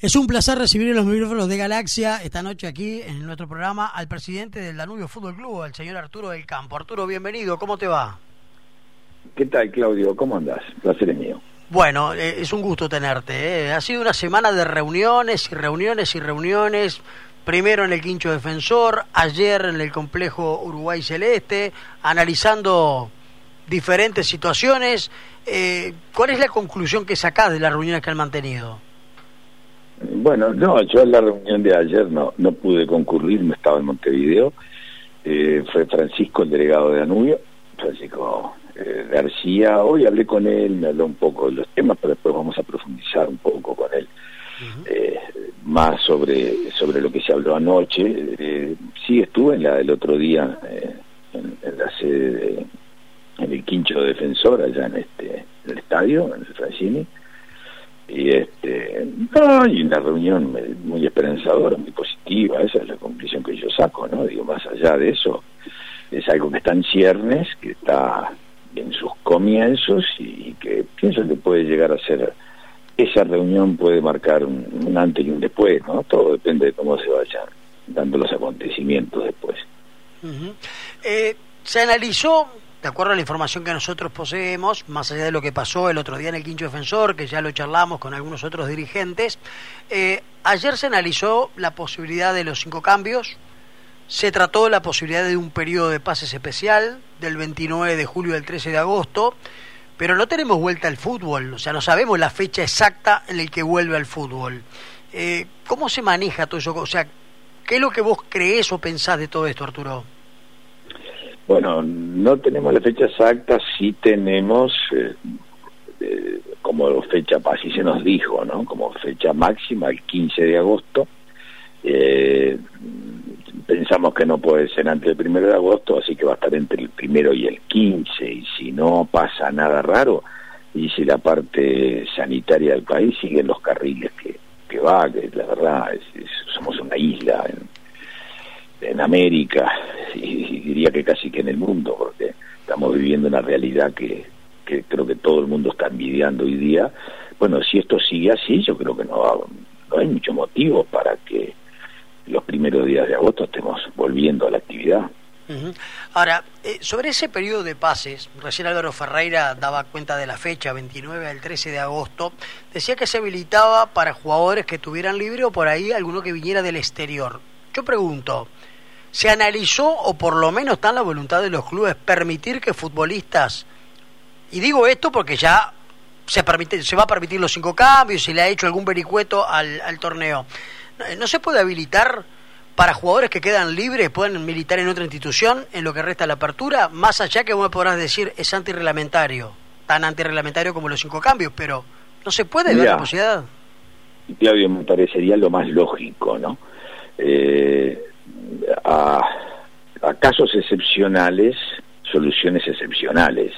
Es un placer recibir en los micrófonos de Galaxia esta noche aquí en nuestro programa al presidente del Danubio Fútbol Club, al señor Arturo del Campo. Arturo, bienvenido, ¿cómo te va? ¿Qué tal, Claudio? ¿Cómo andas? Placer es mío. Bueno, eh, es un gusto tenerte. ¿eh? Ha sido una semana de reuniones y reuniones y reuniones. Primero en el Quincho Defensor, ayer en el complejo Uruguay Celeste, analizando diferentes situaciones. Eh, ¿Cuál es la conclusión que sacás de las reuniones que han mantenido? Bueno, no, yo en la reunión de ayer no, no pude concurrir, no estaba en Montevideo. Eh, fue Francisco, el delegado de Danubio, Francisco eh, García. Hoy hablé con él, me habló un poco de los temas, pero después vamos a profundizar un poco con él. eh, más sobre, sobre lo que se habló anoche. Eh, sí, estuve en la del otro día en, en, la sede, de, en el Quincho Defensor, allá en, este, en el estadio, en el Francini y este no, y una reunión muy esperanzadora, muy positiva, esa es la conclusión que yo saco, ¿no? Digo, más allá de eso, es algo que está en ciernes, que está en sus comienzos y que pienso que puede llegar a ser, esa reunión puede marcar un, antes y un después, ¿no? Todo depende de cómo se vayan dando los acontecimientos después. Eh, se analizó de acuerdo a la información que nosotros poseemos, más allá de lo que pasó el otro día en el Quincho Defensor, que ya lo charlamos con algunos otros dirigentes, eh, ayer se analizó la posibilidad de los cinco cambios, se trató la posibilidad de un periodo de pases especial del 29 de julio al 13 de agosto, pero no tenemos vuelta al fútbol, o sea, no sabemos la fecha exacta en la que vuelve al fútbol. Eh, ¿Cómo se maneja todo eso? O sea, ¿qué es lo que vos creés o pensás de todo esto, Arturo? Bueno, no tenemos la fecha exacta, sí tenemos eh, eh, como fecha, así se nos dijo, ¿no? Como fecha máxima el 15 de agosto. Eh, pensamos que no puede ser antes del 1 de agosto, así que va a estar entre el primero y el 15, y si no pasa nada raro, y si la parte sanitaria del país sigue los carriles que, que va, que la verdad es, somos una isla en, en América, y diría que casi que en el mundo, porque estamos viviendo una realidad que, creo que todo el mundo está envidiando hoy día. Bueno, si esto sigue así, yo creo que no, hay mucho motivo para que los primeros días de agosto estemos volviendo a la actividad. Ahora, eh, sobre ese periodo de pases, recién Álvaro Ferreira daba cuenta de la fecha, 29 al 13 de agosto, decía que se habilitaba para jugadores que tuvieran libre o por ahí alguno que viniera del exterior. Yo pregunto, ¿se analizó o por lo menos está en la voluntad de los clubes permitir que futbolistas, y digo esto porque ya se, permite, se va a permitir los cinco cambios y le ha hecho algún vericueto al, al torneo, ¿no se puede habilitar para jugadores que quedan libres, pueden militar en otra institución en lo que resta la apertura, más allá que vos podrás decir es antirreglamentario, tan antirreglamentario como los cinco cambios, pero no se puede ver la posibilidad. Claudio, me parecería lo más lógico, ¿no? Eh, a, a casos excepcionales, soluciones excepcionales.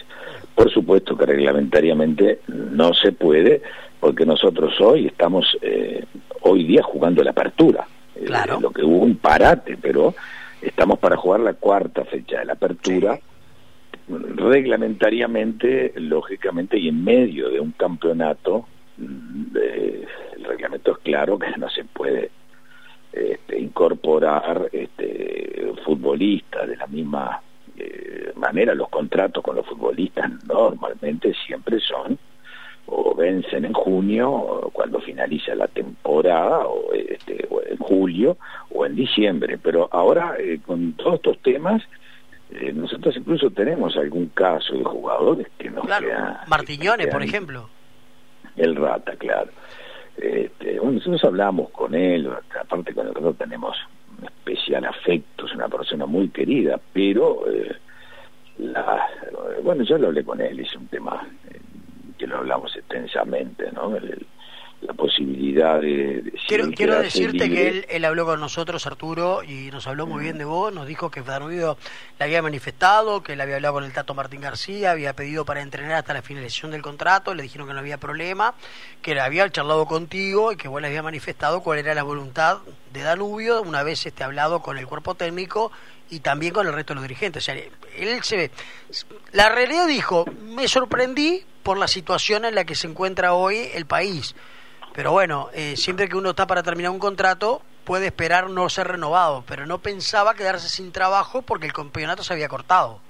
Por supuesto que reglamentariamente no se puede, porque nosotros hoy estamos eh, hoy día jugando la apertura. Claro. Eh, lo que hubo un parate, pero estamos para jugar la cuarta fecha de la apertura. Sí. Reglamentariamente, lógicamente, y en medio de un campeonato, eh, el reglamento es claro que no se puede este, incorporar este, futbolistas de la misma eh, manera. Los contratos con los futbolistas normalmente siempre son o vencen en junio cuando finaliza la temporada o, este, o en julio o en diciembre. Pero ahora eh, con todos estos temas eh, nosotros incluso tenemos algún caso de jugadores que nos claro, queda, Martiñones por ejemplo. el Rata claro este, bueno, nosotros hablamos con él aparte con el Rata tenemos un especial afecto es una persona muy querida pero eh, la, bueno yo lo hablé con él es un tema que lo hablamos extensamente, ¿no? La posibilidad de... de quiero quiero decirte libre. que él, él, habló con nosotros, Arturo, y nos habló muy bien de vos, nos dijo que Danubio le había manifestado, que le había hablado con el Tato Martín García, había pedido para entrenar hasta la finalización del contrato, le dijeron que no había problema, que le había charlado contigo y que vos le había manifestado cuál era la voluntad de Danubio una vez este hablado con el cuerpo técnico y también con el resto de los dirigentes. O sea, él se ve. La realidad dijo, me sorprendí por la situación en la que se encuentra hoy el país. Pero bueno, eh, siempre que uno está para terminar un contrato, puede esperar no ser renovado, pero no pensaba quedarse sin trabajo porque el campeonato se había cortado.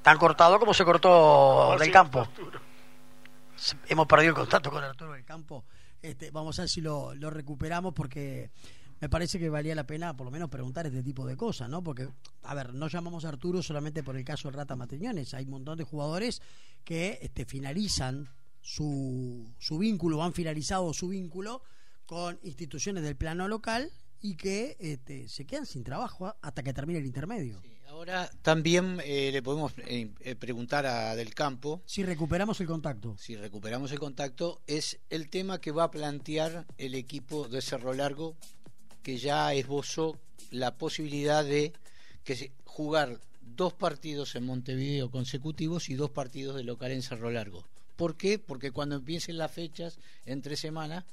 Tan cortado como se cortó del campo. Hemos perdido el contacto con Arturo del Campo. Este, vamos a ver si lo, lo recuperamos porque me parece que valía la pena por lo menos preguntar este tipo de cosas, ¿no? Porque, a ver, no llamamos a Arturo solamente por el caso de Rata Matriñones, hay un montón de jugadores que este, finalizan su, su vínculo, han finalizado su vínculo con instituciones del plano local y que este, se quedan sin trabajo hasta que termine el intermedio. ahora también eh, le podemos eh, eh, preguntar a Del Campo. Si recuperamos el contacto. Si recuperamos el contacto, es el tema que va a plantear el equipo de Cerro Largo, que ya esbozó la posibilidad de que jugar dos partidos en Montevideo consecutivos y dos partidos de local en Cerro Largo. ¿Por qué? Porque cuando empiecen las fechas, entre semanas,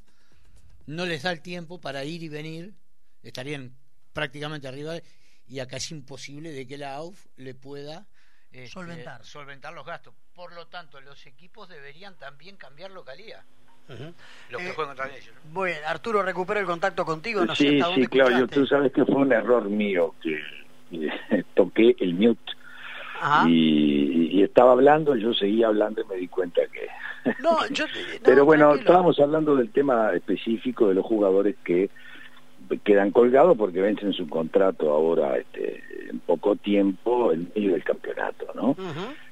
no les da el tiempo para ir y venir, estarían prácticamente arriba y acá es imposible de que la AUF le pueda este, solventar. solventar los gastos. Por lo tanto, los equipos deberían también cambiar localía. Los que Eh, juegan contra ellos. ¿no? Bueno, Arturo, recupero el contacto contigo. No sé sí, sí, Claudio, escuchaste. tú sabes que fue un error mío que toqué el mute y, y estaba hablando, yo seguía hablando y me di cuenta que... No, yo, no, Pero bueno, tranquilo. estábamos hablando del tema específico de los jugadores que quedan colgados porque vencen su contrato ahora este, en poco tiempo en medio del campeonato, ¿no?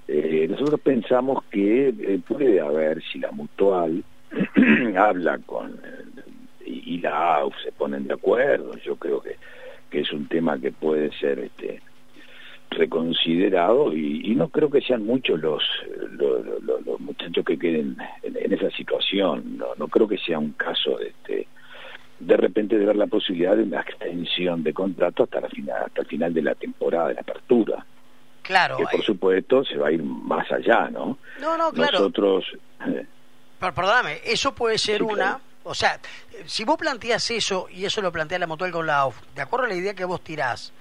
Eh, nosotros pensamos que eh, puede haber, si la mutual habla con eh, y, y la AUF se ponen de acuerdo, yo creo que, que es un tema que puede ser este reconsiderado y, y no creo que sean muchos los, los, los- los muchachos que queden en, en esa situación, no, no creo que sea un caso de este de repente de ver la posibilidad de una extensión de contrato hasta la final, hasta el final de la temporada de la apertura Claro. que por eh, supuesto se va a ir más allá, ¿no? no, no, claro. Nosotros, Per- perdóname, eso puede ser Sí, una... claro. O sea, si vos planteas eso, y eso lo plantea la Mutual con la de acuerdo a la idea que vos tirás,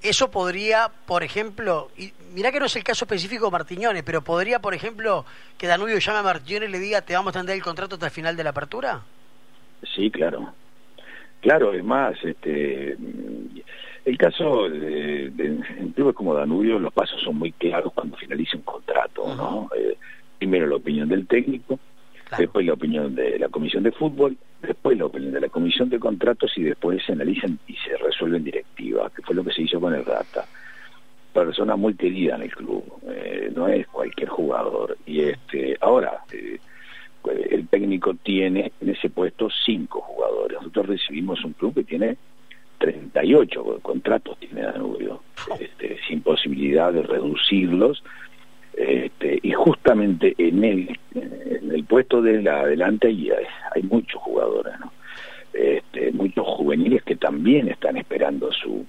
eso podría, por ejemplo, y mirá que no es el caso específico de Martiñones, pero podría, por ejemplo, que Danubio llame a Martiñones y le diga, te vamos a extender el contrato hasta el final de la apertura. sí, claro. Claro, es más, este, el caso de, de- en clubes como Danubio, los pasos son muy claros cuando finaliza un contrato, ¿no? Eh, primero la opinión del técnico, Claro. después la opinión de la comisión de fútbol, después la opinión de la comisión de contratos y después se analizan y se resuelven directiva, que fue lo que se hizo con el Rata. Persona muy querida en el club, eh, no es cualquier jugador. Y este, ahora, eh, el técnico tiene en ese puesto cinco jugadores. Nosotros recibimos un club que tiene 38 contratos, tiene Danubio, este, sin posibilidad de reducirlos. Este, y justamente en el, en el puesto de la adelante hay, hay muchos jugadores. Este, muchos juveniles que también están esperando su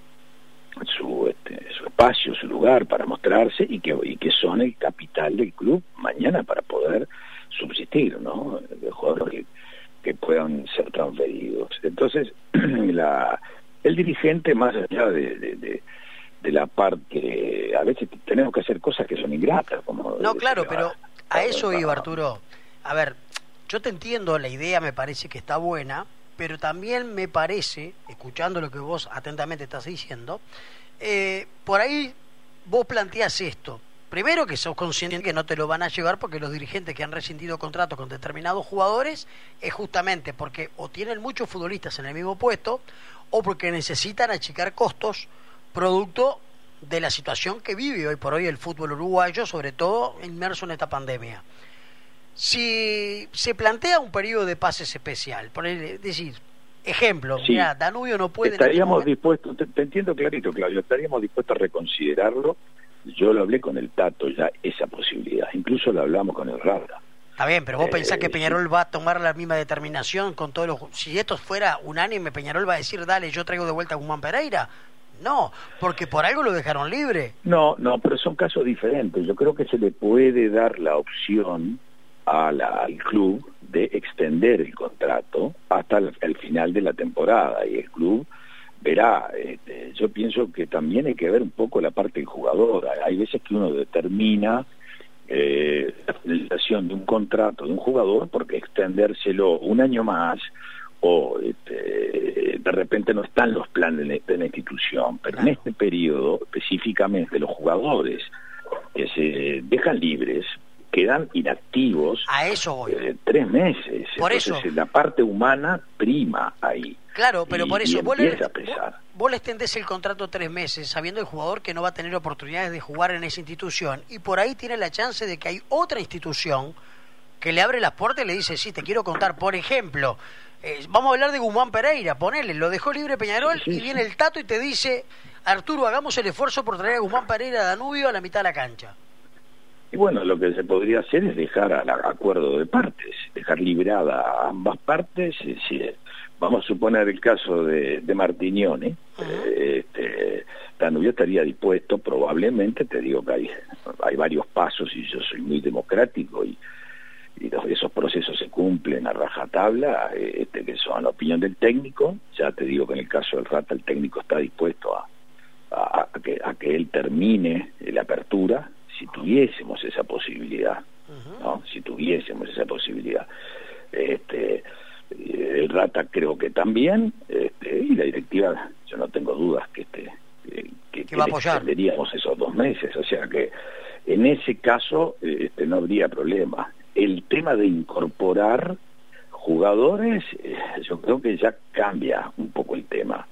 su, este, su espacio, su lugar para mostrarse y que, y que son el capital del club mañana para poder subsistir, ¿no? De jugadores que, puedan ser transferidos. Entonces, la, el dirigente, más allá de, de la parte, a veces tenemos que hacer cosas que son ingratas, como... No, claro, decir, pero ah, a eso ah, iba Arturo. A ver, yo te entiendo, la idea me parece que está buena, pero también me parece, escuchando lo que vos atentamente estás diciendo, eh, por ahí vos planteás esto. Primero que sos consciente que no te lo van a llevar porque los dirigentes que han rescindido contratos con determinados jugadores es justamente porque o tienen muchos futbolistas en el mismo puesto o porque necesitan achicar costos producto de la situación que vive hoy por hoy el fútbol uruguayo, sobre todo inmerso en esta pandemia. Si se plantea un periodo de pases especial, por el- decir, ejemplo, Sí. mira, Danubio no puede... este Estaríamos dispuestos, te, te entiendo clarito, Claudio, estaríamos dispuestos a reconsiderarlo. Yo lo hablé con el Tato ya, esa posibilidad. Incluso lo hablamos con el Rata. Está bien, pero vos Eh, pensás que sí. Peñarol va a tomar la misma determinación con todos los... Si esto fuera unánime, Peñarol va a decir, dale, yo traigo de vuelta a Guzmán Pereira. No, porque por algo lo dejaron libre. No, no, pero son casos diferentes. Yo creo que se le puede dar la opción al club de extender el contrato hasta el, final de la temporada y el club verá. este, yo pienso que también hay que ver un poco la parte del jugador. Hay- Hay veces que uno determina eh, la finalización de un contrato de un jugador porque extendérselo un año más o este, de repente no están los planes de la institución, pero en este periodo específicamente los jugadores que se dejan libres quedan inactivos a eso eh, tres meses. Por eso. La parte humana prima ahí. Claro, pero por eso vos le, vos, le extendés el contrato tres meses sabiendo el jugador que no va a tener oportunidades de jugar en esa institución y por ahí tiene la chance de que hay otra institución que le abre las puertas y le dice, sí, te quiero contar, por ejemplo, eh, vamos a hablar de Guzmán Pereira, ponele, lo dejó libre Peñarol y viene el Tato y te dice, Arturo, hagamos el esfuerzo por traer a Guzmán Pereira a Danubio a la mitad de la cancha. Y bueno, lo que se podría hacer es dejar al acuerdo de partes, dejar librada a ambas partes. Si, vamos a suponer el caso de, de Martignone, eh, este, Danubio estaría dispuesto, probablemente, te digo que hay, hay varios pasos y yo soy muy democrático y, y esos procesos se cumplen a rajatabla, este, que son la opinión del técnico. Ya te digo que en el caso del Rata el técnico está dispuesto a, a, que, a que él termine la apertura, si tuviésemos esa posibilidad, ¿no? Si tuviésemos esa posibilidad. Este, el Rata creo que también, este, y la directiva, yo no tengo dudas que este que, que, extenderíamos esos dos meses, o sea que en ese caso este, no habría problema. El tema de incorporar jugadores, eh, yo creo que ya cambia un poco el tema.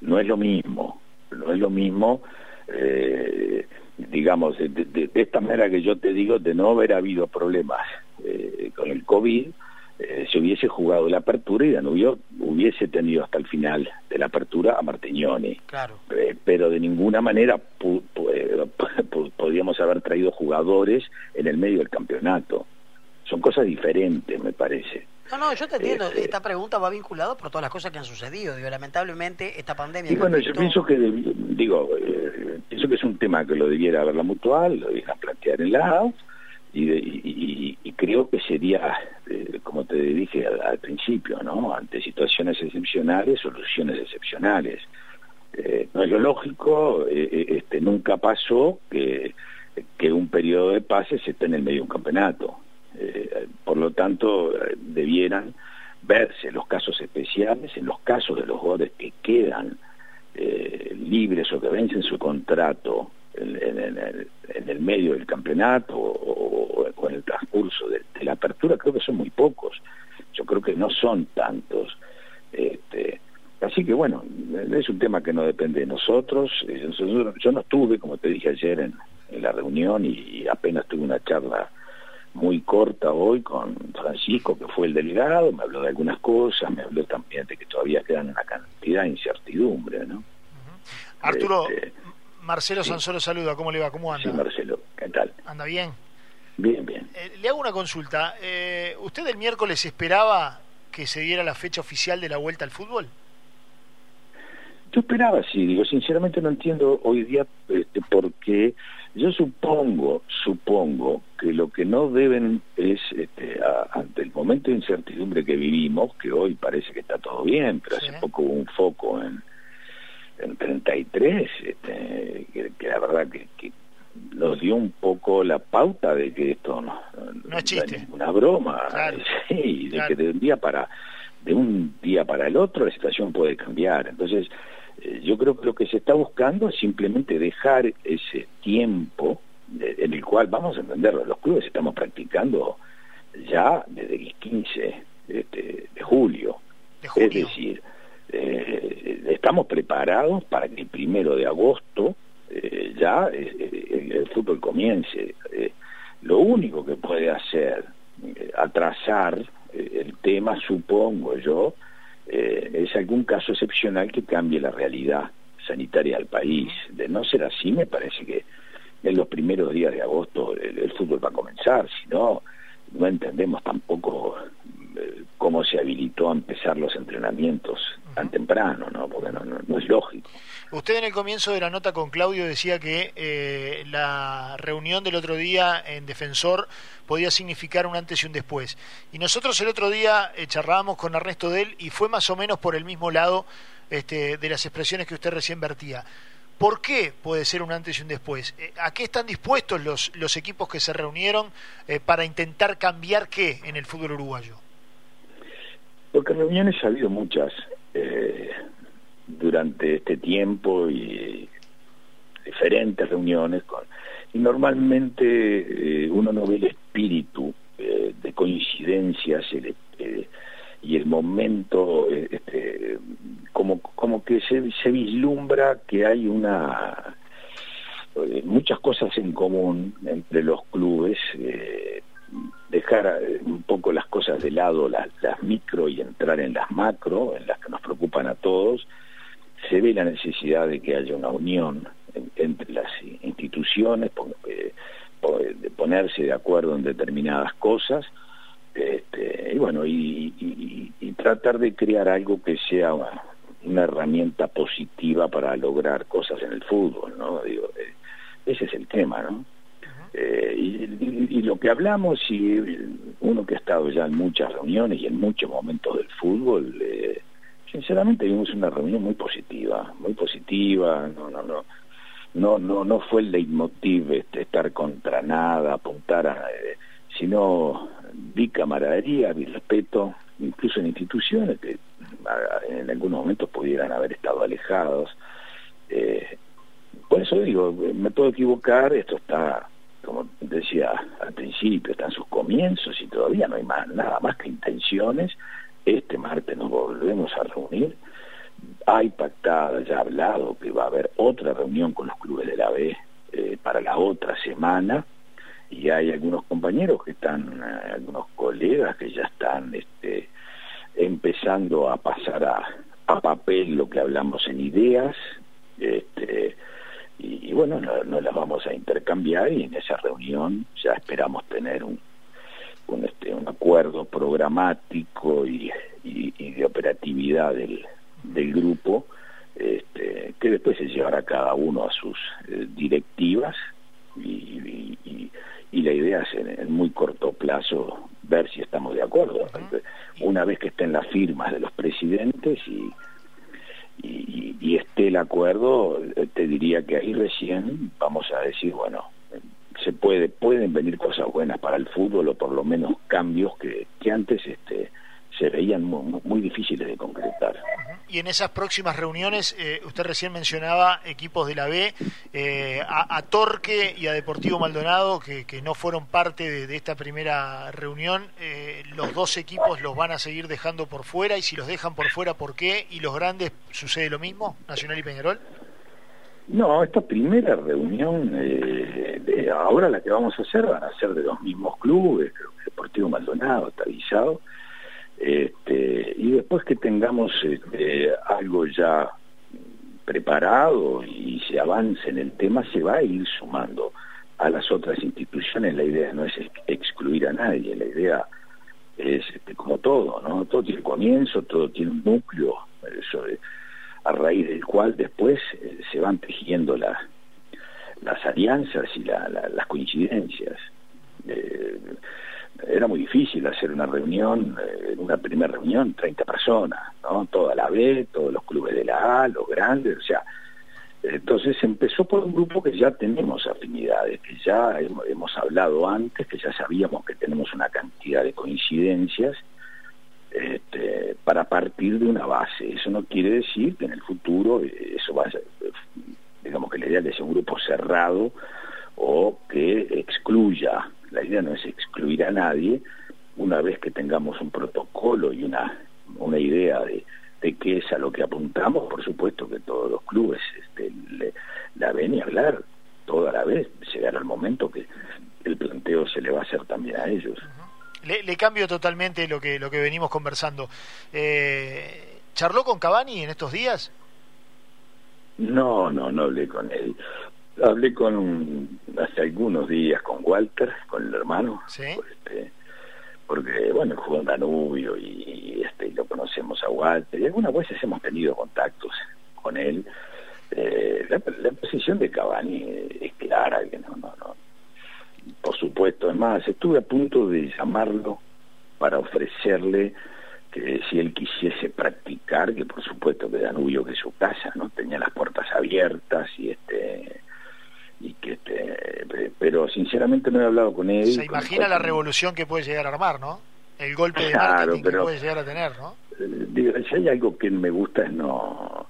No es lo mismo, no es lo mismo eh, digamos, de, esta manera que yo te digo, de no haber habido problemas eh, con el COVID, eh, se hubiese jugado la apertura y Danubio hubiese tenido hasta el final de la apertura a Martignoni. Claro. Eh, pero de ninguna manera podíamos haber traído jugadores en el medio del campeonato. Son cosas diferentes, me parece. No, no, yo te entiendo. Este esta pregunta va vinculada por todas las cosas que han sucedido. Digo, lamentablemente esta pandemia. Y bueno, yo pienso que, digo, eh, pienso que es un tema que lo debiera ver la mutual, lo debiera plantear en la AUF, y, y, creo que sería, eh, como te dije al, principio, ¿no? Ante situaciones excepcionales, soluciones excepcionales. Eh, no es lo lógico, este, nunca pasó que, que un periodo de pases esté en el medio de un campeonato eh, por lo tanto, debieran verse los casos especiales, en los casos de los jugadores que quedan eh, libres o que vencen su contrato en, el, medio del campeonato o, en el transcurso de, la apertura, creo que son muy pocos. Yo creo que no son tantos. Este, así que bueno, es un tema que no depende de nosotros. Eh, yo no estuve, como te dije ayer, en, la reunión y apenas tuve una charla muy corta hoy con Francisco, que fue el delegado, me habló de algunas cosas, me habló también de que todavía quedan una cantidad de incertidumbre, ¿no? Arturo, este, Marcelo Sansolo saluda, ¿cómo le va? ¿Cómo anda? Sí, Marcelo, ¿qué tal? ¿Anda bien? Bien, bien. Eh, le hago una consulta. Eh, ¿Usted el miércoles esperaba que se diera la fecha oficial de la vuelta al fútbol? Yo esperaba, sí, digo, sinceramente no entiendo hoy día este, por qué. Yo supongo, supongo que lo que no deben es, este, ante el momento de incertidumbre que vivimos, que hoy parece que está todo bien, pero hace poco hubo un foco en, en 33, este, que, que la verdad que, que, nos dio un poco la pauta de que esto no, no, es chiste. una broma, sí, de que de un día para de un día para el otro la situación puede cambiar. Entonces, yo creo que lo que se está buscando es simplemente dejar ese tiempo en el cual, vamos a entenderlo, los clubes estamos practicando ya desde el 15 de, julio. Es decir, eh, estamos preparados para que el primero de agosto eh, ya el fútbol comience. lo único que puede hacer, atrasar el tema, supongo yo, eh, es algún caso excepcional que cambie la realidad sanitaria del país. De no ser así, me parece que en los primeros días de agosto el, fútbol va a comenzar, si no, no entendemos tampoco cómo se habilitó a empezar los entrenamientos tan temprano, ¿no? Porque no, no, es lógico. Usted en el comienzo de la nota con Claudio decía que eh, la reunión del otro día en Defensor podía significar un antes y un después. Y nosotros el otro día eh, charlábamos con Ernesto Del y fue más o menos por el mismo lado este, de las expresiones que usted recién vertía. ¿Por qué puede ser un antes y un después? Eh, ¿A qué están dispuestos los, los equipos que se reunieron eh, para intentar cambiar qué en el fútbol uruguayo? Porque reuniones ha habido muchas eh, durante este tiempo y diferentes reuniones y normalmente uno no ve el espíritu de coincidencias y el momento este, como, como que se, se vislumbra que hay una eh, muchas cosas en común entre los clubes, eh, dejar eh, un poco las cosas de lado, las, micro y entrar en las macro, en las que nos preocupan a todos, se ve la necesidad de que haya una unión entre las instituciones, de ponerse de acuerdo en determinadas cosas, este, y bueno, y, tratar de crear algo que sea una herramienta positiva para lograr cosas en el fútbol, ¿no? Digo, eh, ese es el tema, ¿no? Eh, y, lo que hablamos, y uno que ha estado ya en muchas reuniones y en muchos momentos del fútbol, eh, sinceramente vimos una reunión muy positiva, muy positiva, no, no, no, no, no, no fue el leitmotiv este, estar contra nada, apuntar a, sino vi camaradería, vi respeto, incluso en instituciones que en algunos momentos pudieran haber estado alejados. Eh, por eso digo, me puedo equivocar, esto está, como decía al principio, está en sus comienzos y todavía no hay más, nada más que intenciones. Este martes nos volvemos a reunir. Hay pactada, ya hablado, que va a haber otra reunión con los clubes de la B eh, para la otra semana y hay algunos compañeros que están, eh, algunos colegas que ya están este, empezando a pasar a, a papel lo que hablamos en ideas, este, y, bueno, nos no las vamos a intercambiar y en esa reunión ya esperamos tener un, un, este, un acuerdo programático y, y, de operatividad del, del grupo este, que después se llevará cada uno a sus eh, directivas y, y, y, la idea es en, muy corto plazo ver si estamos de acuerdo. Una vez que estén las firmas de los presidentes y, el acuerdo, te diría que ahí recién vamos a decir, bueno, se puede pueden venir cosas buenas para el fútbol o por lo menos cambios que, que antes este se veían muy, difíciles de concretar. Y en esas próximas reuniones, eh, usted recién mencionaba equipos de la B, eh, a, Torque y a Deportivo Maldonado, que, que no fueron parte de, esta primera reunión, eh, los dos equipos los van a seguir dejando por fuera, y si los dejan por fuera, ¿por qué? ¿Y los grandes sucede lo mismo, Nacional y Peñarol? No, esta primera reunión, de ahora la que vamos a hacer, van a ser de los mismos clubes, Deportivo Maldonado está avisado, este, y después que tengamos este, algo ya preparado y se avance en el tema, se va a ir sumando a las otras instituciones. La idea no es excluir a nadie, la idea es este, como todo, ¿no? Todo tiene comienzo, todo tiene un núcleo, a raíz del cual después eh, se van tejiendo las alianzas y las coincidencias. Eh, era muy difícil hacer una reunión, eh, una primera reunión, 30 personas, ¿no? Toda la B, todos los clubes de la A, los grandes, o sea, entonces empezó por un grupo que ya tenemos afinidades, que ya hemos, hablado antes, que ya sabíamos que tenemos una cantidad de coincidencias este, para partir de una base. Eso no quiere decir que en el futuro eh, eso vaya, digamos que la idea de un grupo cerrado o que excluya idea no es excluir a nadie, una vez que tengamos un protocolo y una, una idea de, de qué es a lo que apuntamos, por supuesto que todos los clubes este, la ven y hablar toda la vez, llegará el momento que el planteo se le va a hacer también a ellos. le, cambio totalmente lo que, lo que venimos conversando. Eh, ¿Charló con Cavani en estos días? No, no, no hablé con él. Hablé con hace algunos días con Walter, con el hermano, este, porque bueno, jugó en Danubio y, este, lo conocemos a Walter y algunas veces hemos tenido contactos con él. Eh, la, posición de Cavani es clara, que no, no, no. Por supuesto, es más, estuve a punto de llamarlo para ofrecerle que si él quisiese practicar, que por supuesto que Danubio que es su casa, ¿no? Tenía las puertas abiertas y este pero sinceramente no he hablado con él. Se imagina la revolución que puede llegar a armar, ¿no? El golpe de marketing que puede llegar a tener, ¿no? Eh, digo, si hay algo que me gusta es no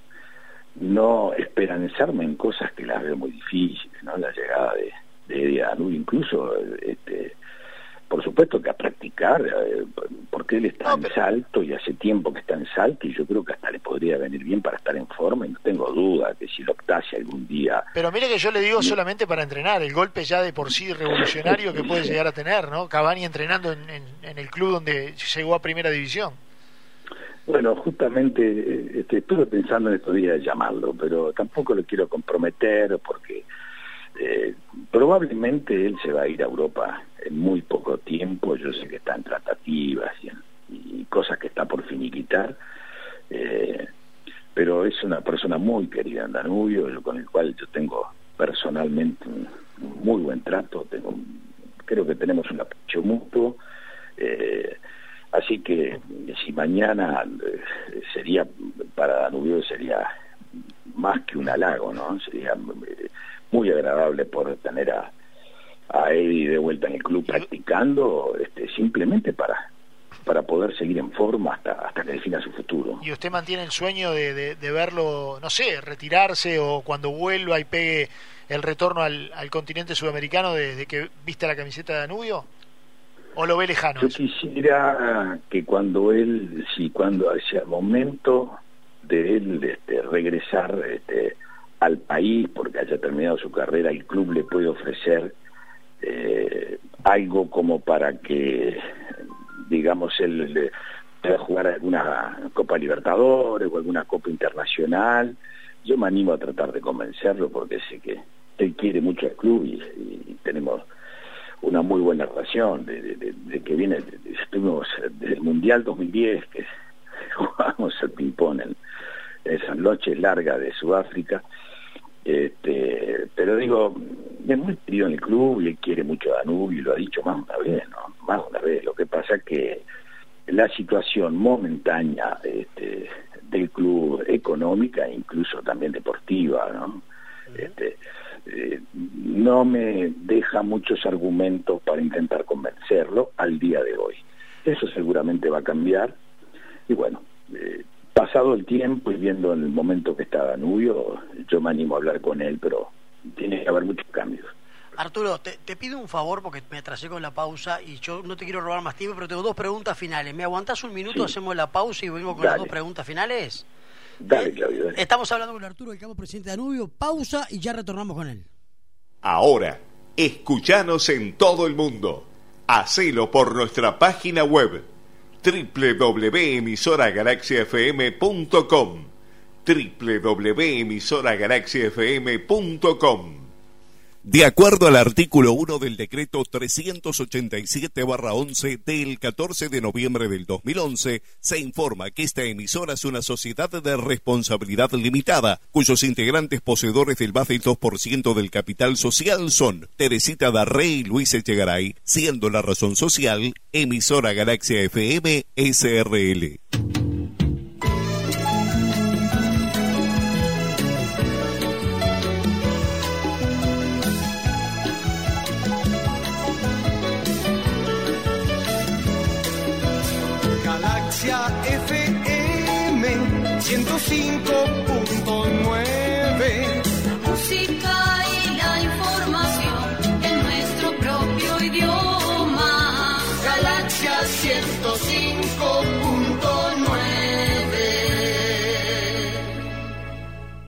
no esperanzarme en cosas que las veo muy difíciles, ¿no? La llegada de, de Danubio, incluso este por supuesto que a practicar, eh, porque él está en salto y hace tiempo que está en salto y yo creo que hasta le podría venir bien para estar en forma duda que si lo optase algún día... Pero mire que yo le digo solamente para entrenar, el golpe ya de por sí revolucionario que puede llegar a tener, ¿no? Cavani entrenando en, en, el club donde llegó a primera división. Bueno, justamente este, estuve pensando en estos días de llamarlo, pero tampoco lo quiero comprometer porque eh, probablemente él se va a ir a Europa en muy poco tiempo, yo sé que está en tratativas y, cosas que está por finiquitar, eh, pero es una persona muy querida en Danubio, con el cual yo tengo personalmente un, muy buen trato, tengo, creo que tenemos un apoyo mutuo, eh, así que si mañana eh, sería para Danubio sería más que un halago, ¿no? Sería muy agradable poder tener a, a Eddie de vuelta en el club practicando, este, simplemente para para poder seguir en forma hasta hasta que defina su futuro. ¿Y usted mantiene el sueño de, de, verlo, no sé, retirarse o cuando vuelva y pegue el retorno al, al continente sudamericano desde que viste la camiseta de Danubio? ¿O lo ve lejano? Yo quisiera que cuando él, si cuando sea el momento de él este, regresar este, al país, porque haya terminado su carrera, el club le puede ofrecer eh, algo como para que, digamos, él pueda jugar alguna Copa Libertadores o alguna Copa Internacional. Yo me animo a tratar de convencerlo porque sé que él quiere mucho al club y, tenemos una muy buena relación de, que viene, estuvimos desde el Mundial 2010 que jugamos el ping-pong en esas noches largas de Sudáfrica este, pero digo, es muy querido en el club y él quiere mucho a Danubio y lo ha dicho más una vez, ¿no? Más una vez. Lo que pasa es que la situación momentánea este, del club económica e incluso también deportiva, ¿no? Este, eh, no me deja muchos argumentos para intentar convencerlo al día de hoy. Eso seguramente va a cambiar y bueno, eh, pasado el tiempo y viendo en el momento que está Danubio, yo me animo a hablar con él, pero tiene que haber muchos cambios. Arturo, te, pido un favor porque me atrasé con la pausa y yo no te quiero robar más tiempo, pero tengo dos preguntas finales. ¿Me aguantás un minuto? Hacemos la pausa y vengo con las dos preguntas finales. Dale, eh, Claudio. Estamos hablando con Arturo, el cabo presidente de Danubio. Pausa y ya retornamos con él. Ahora, escuchanos en todo el mundo. Hacelo por nuestra página web www.emisoragalaxiafm.com www.emisoragalaxiafm.com de acuerdo al artículo 1 del decreto 387-11 del 14 de noviembre del 2011, se informa que esta emisora es una sociedad de responsabilidad limitada, cuyos integrantes poseedores del más del 2% del capital social son Teresita Darrey y Luis Echegaray, siendo la razón social emisora Galaxia FM SRL. 105.